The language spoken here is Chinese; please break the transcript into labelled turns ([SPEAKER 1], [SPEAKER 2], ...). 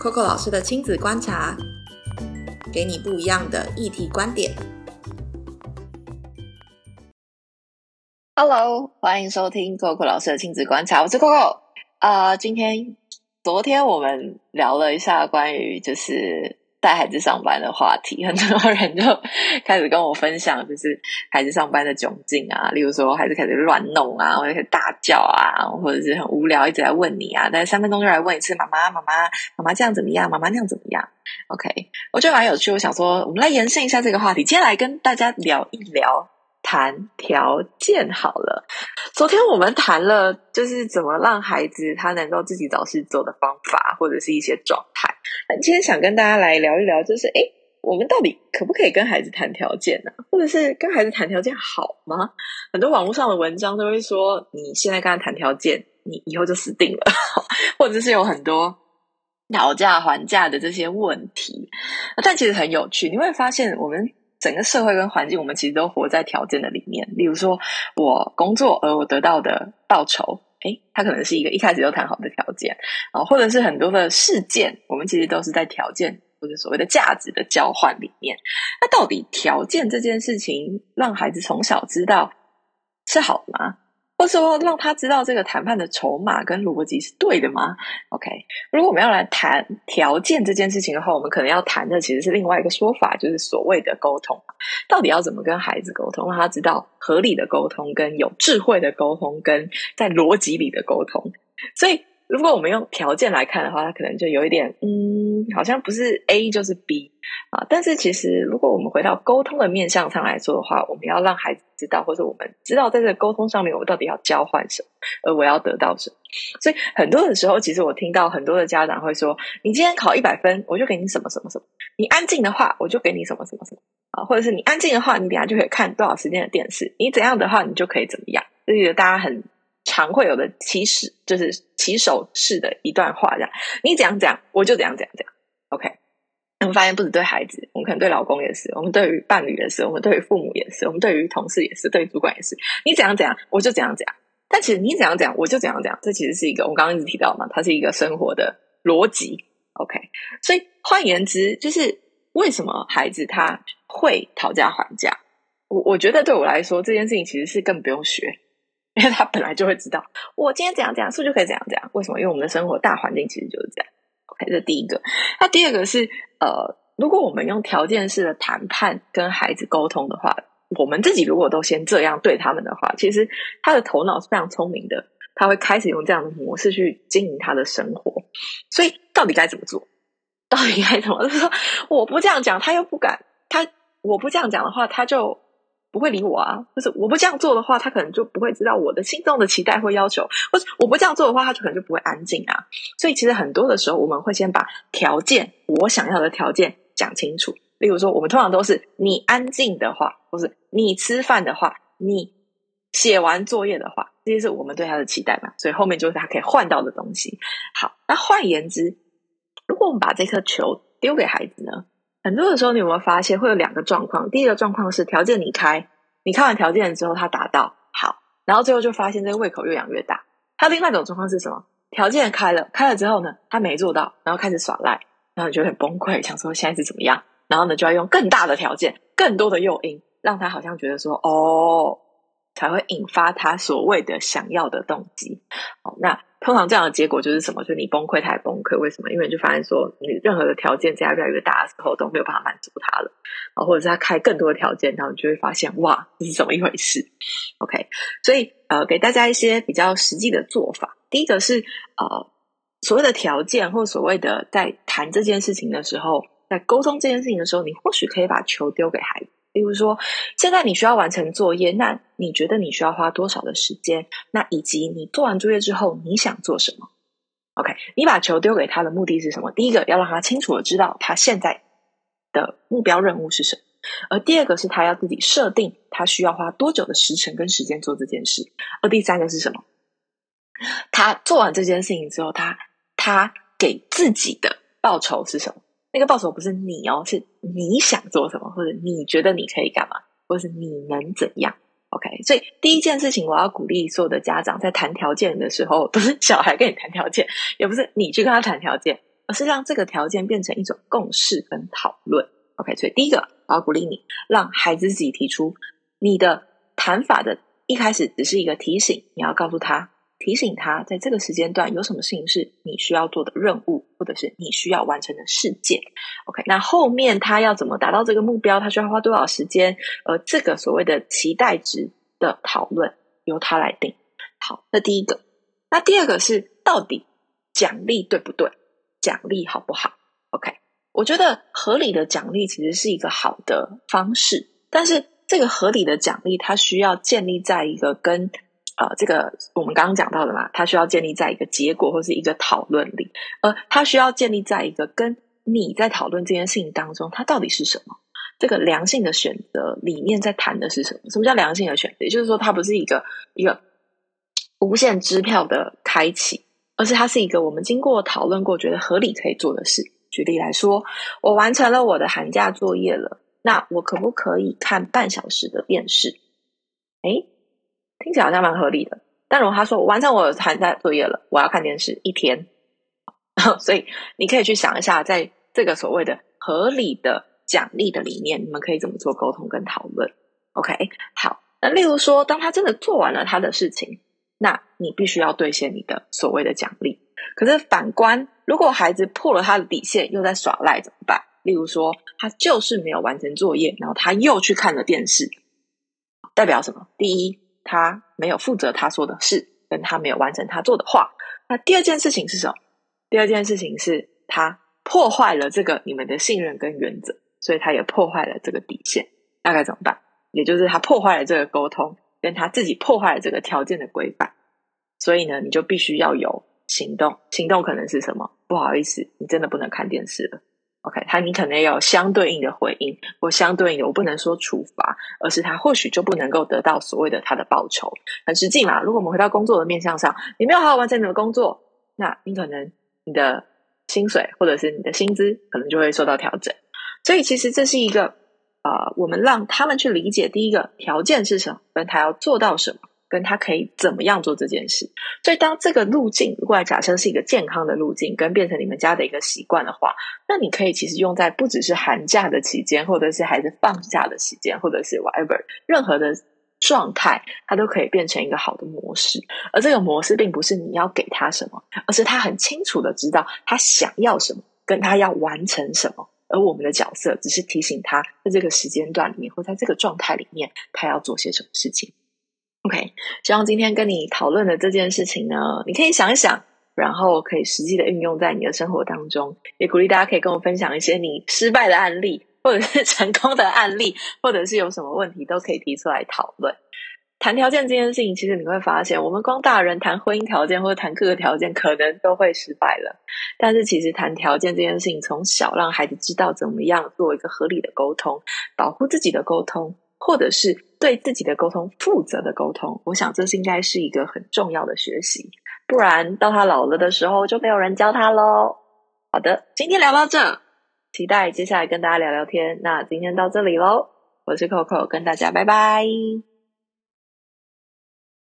[SPEAKER 1] Coco 老师的亲子观察，给你不一样的议题观点。Hello，欢迎收听 Coco 老师的亲子观察，我是 Coco。啊，今天、昨天我们聊了一下关于就是。带孩子上班的话题，很多人就开始跟我分享，就是孩子上班的窘境啊。例如说，孩子开始乱弄啊，或者大叫啊，或者是很无聊，一直在问你啊。但三分钟就来问一次，妈妈，妈妈，妈妈这样怎么样？妈妈那样怎么样？OK，我觉得蛮有趣。我想说，我们来延伸一下这个话题，接下来跟大家聊一聊。谈条件好了。昨天我们谈了，就是怎么让孩子他能够自己找事做的方法，或者是一些状态。今天想跟大家来聊一聊，就是哎，我们到底可不可以跟孩子谈条件呢？或者是跟孩子谈条件好吗？很多网络上的文章都会说，你现在跟他谈条件，你以后就死定了，或者是有很多讨价还价的这些问题。但其实很有趣，你会发现我们。整个社会跟环境，我们其实都活在条件的里面。例如说，我工作而我得到的报酬，诶，它可能是一个一开始就谈好的条件啊，或者是很多的事件，我们其实都是在条件或者所谓的价值的交换里面。那到底条件这件事情，让孩子从小知道是好吗？或者说，让他知道这个谈判的筹码跟逻辑是对的吗？OK，如果我们要来谈条件这件事情的话，我们可能要谈的其实是另外一个说法，就是所谓的沟通。到底要怎么跟孩子沟通，让他知道合理的沟通、跟有智慧的沟通、跟在逻辑里的沟通。所以，如果我们用条件来看的话，它可能就有一点，嗯，好像不是 A 就是 B。啊！但是其实，如果我们回到沟通的面向上来说的话，我们要让孩子知道，或者我们知道，在这个沟通上面，我到底要交换什么，而我要得到什么。所以很多的时候，其实我听到很多的家长会说：“你今天考一百分，我就给你什么什么什么；你安静的话，我就给你什么什么什么啊；或者是你安静的话，你等下就可以看多少时间的电视；你怎样的话，你就可以怎么样。”这是大家很常会有的起始，就是起手式的一段话，这样你怎样讲，我就怎样怎样怎样。OK。我们发现，不止对孩子，我们可能对老公也是，我们对于伴侣也是，我们对于父母也是，我们对于同事也是，对主管也是。你怎样怎样，我就怎样怎样。但其实你怎样怎样，我就怎样怎样。这其实是一个我刚刚一直提到嘛，它是一个生活的逻辑。OK，所以换言之，就是为什么孩子他会讨价还价？我我觉得对我来说，这件事情其实是更不用学，因为他本来就会知道，我今天怎样怎样，是不是就可以怎样怎样？为什么？因为我们的生活大环境其实就是这样。OK，这第一个。那第二个是。呃，如果我们用条件式的谈判跟孩子沟通的话，我们自己如果都先这样对他们的话，其实他的头脑是非常聪明的，他会开始用这样的模式去经营他的生活。所以，到底该怎么做？到底该怎么？就是说，我不这样讲，他又不敢；他我不这样讲的话，他就。不会理我啊！就是我不这样做的话，他可能就不会知道我的心中的期待或要求；或者我不这样做的话，他就可能就不会安静啊。所以其实很多的时候，我们会先把条件，我想要的条件讲清楚。例如说，我们通常都是你安静的话，或是你吃饭的话，你写完作业的话，这些是我们对他的期待嘛。所以后面就是他可以换到的东西。好，那换言之，如果我们把这颗球丢给孩子呢？很多的时候，你有没有发现会有两个状况？第一个状况是条件你开，你开完条件之后他达到好，然后最后就发现这个胃口越养越大。他另外一种状况是什么？条件开了，开了之后呢，他没做到，然后开始耍赖，然后你就很崩溃，想说现在是怎么样？然后呢，就要用更大的条件、更多的诱因，让他好像觉得说哦，才会引发他所谓的想要的动机。好，那。通常这样的结果就是什么？就是你崩溃，他也崩溃。为什么？因为你就发现说，你任何的条件加越来越大的时候，都没有办法满足他了啊，或者是他开更多的条件，然后你就会发现，哇，这是怎么一回事？OK，所以呃，给大家一些比较实际的做法。第一个是呃，所谓的条件，或所谓的在谈这件事情的时候，在沟通这件事情的时候，你或许可以把球丢给孩子。比如说，现在你需要完成作业，那你觉得你需要花多少的时间？那以及你做完作业之后，你想做什么？OK，你把球丢给他的目的是什么？第一个要让他清楚的知道他现在的目标任务是什么，而第二个是他要自己设定他需要花多久的时辰跟时间做这件事，而第三个是什么？他做完这件事情之后，他他给自己的报酬是什么？那个报酬不是你哦，是你想做什么，或者你觉得你可以干嘛，或者是你能怎样？OK，所以第一件事情，我要鼓励所有的家长在谈条件的时候，不是小孩跟你谈条件，也不是你去跟他谈条件，而是让这个条件变成一种共识跟讨论。OK，所以第一个，我要鼓励你，让孩子自己提出你的谈法的一开始只是一个提醒，你要告诉他，提醒他在这个时间段有什么事情是你需要做的任务，或者是你需要完成的事件。OK，那后面他要怎么达到这个目标，他需要花多少时间，而这个所谓的期待值的讨论由他来定。好，那第一个，那第二个是到底奖励对不对？奖励好不好？OK。我觉得合理的奖励其实是一个好的方式，但是这个合理的奖励它需要建立在一个跟呃这个我们刚刚讲到的嘛，它需要建立在一个结果或是一个讨论里，呃，它需要建立在一个跟你在讨论这件事情当中，它到底是什么？这个良性的选择里面在谈的是什么？什么叫良性的选择？也就是说，它不是一个一个无限支票的开启，而是它是一个我们经过讨论过觉得合理可以做的事。举例来说，我完成了我的寒假作业了，那我可不可以看半小时的电视？哎，听起来好像蛮合理的。但如果他说我完成我寒假作业了，我要看电视一天，所以你可以去想一下，在这个所谓的合理的奖励的理念，你们可以怎么做沟通跟讨论？OK，好。那例如说，当他真的做完了他的事情，那你必须要兑现你的所谓的奖励。可是反观，如果孩子破了他的底线，又在耍赖怎么办？例如说，他就是没有完成作业，然后他又去看了电视，代表什么？第一，他没有负责他说的事，跟他没有完成他做的话。那第二件事情是什么？第二件事情是他破坏了这个你们的信任跟原则，所以他也破坏了这个底线。那该怎么办？也就是他破坏了这个沟通，跟他自己破坏了这个条件的规范。所以呢，你就必须要有。行动，行动可能是什么？不好意思，你真的不能看电视了。OK，他你可能要有相对应的回应，或相对应的，我不能说处罚，而是他或许就不能够得到所谓的他的报酬。很实际嘛。如果我们回到工作的面向上，你没有好好完成你的工作，那你可能你的薪水或者是你的薪资可能就会受到调整。所以其实这是一个啊，我们让他们去理解第一个条件是什么，跟他要做到什么。跟他可以怎么样做这件事？所以当这个路径如果假设是一个健康的路径，跟变成你们家的一个习惯的话，那你可以其实用在不只是寒假的期间，或者是孩子放假的期间，或者是 whatever 任何的状态，它都可以变成一个好的模式。而这个模式并不是你要给他什么，而是他很清楚的知道他想要什么，跟他要完成什么。而我们的角色只是提醒他在这个时间段里面，或在这个状态里面，他要做些什么事情。OK，希望今天跟你讨论的这件事情呢，你可以想一想，然后可以实际的运用在你的生活当中。也鼓励大家可以跟我分享一些你失败的案例，或者是成功的案例，或者是有什么问题都可以提出来讨论。谈条件这件事情，其实你会发现，我们光大人谈婚姻条件或者谈各个条件，可能都会失败了。但是其实谈条件这件事情，从小让孩子知道怎么样做一个合理的沟通，保护自己的沟通。或者是对自己的沟通负责的沟通，我想这是应该是一个很重要的学习，不然到他老了的时候就没有人教他喽。好的，今天聊到这，期待接下来跟大家聊聊天。那今天到这里喽，我是 Coco，跟大家拜拜。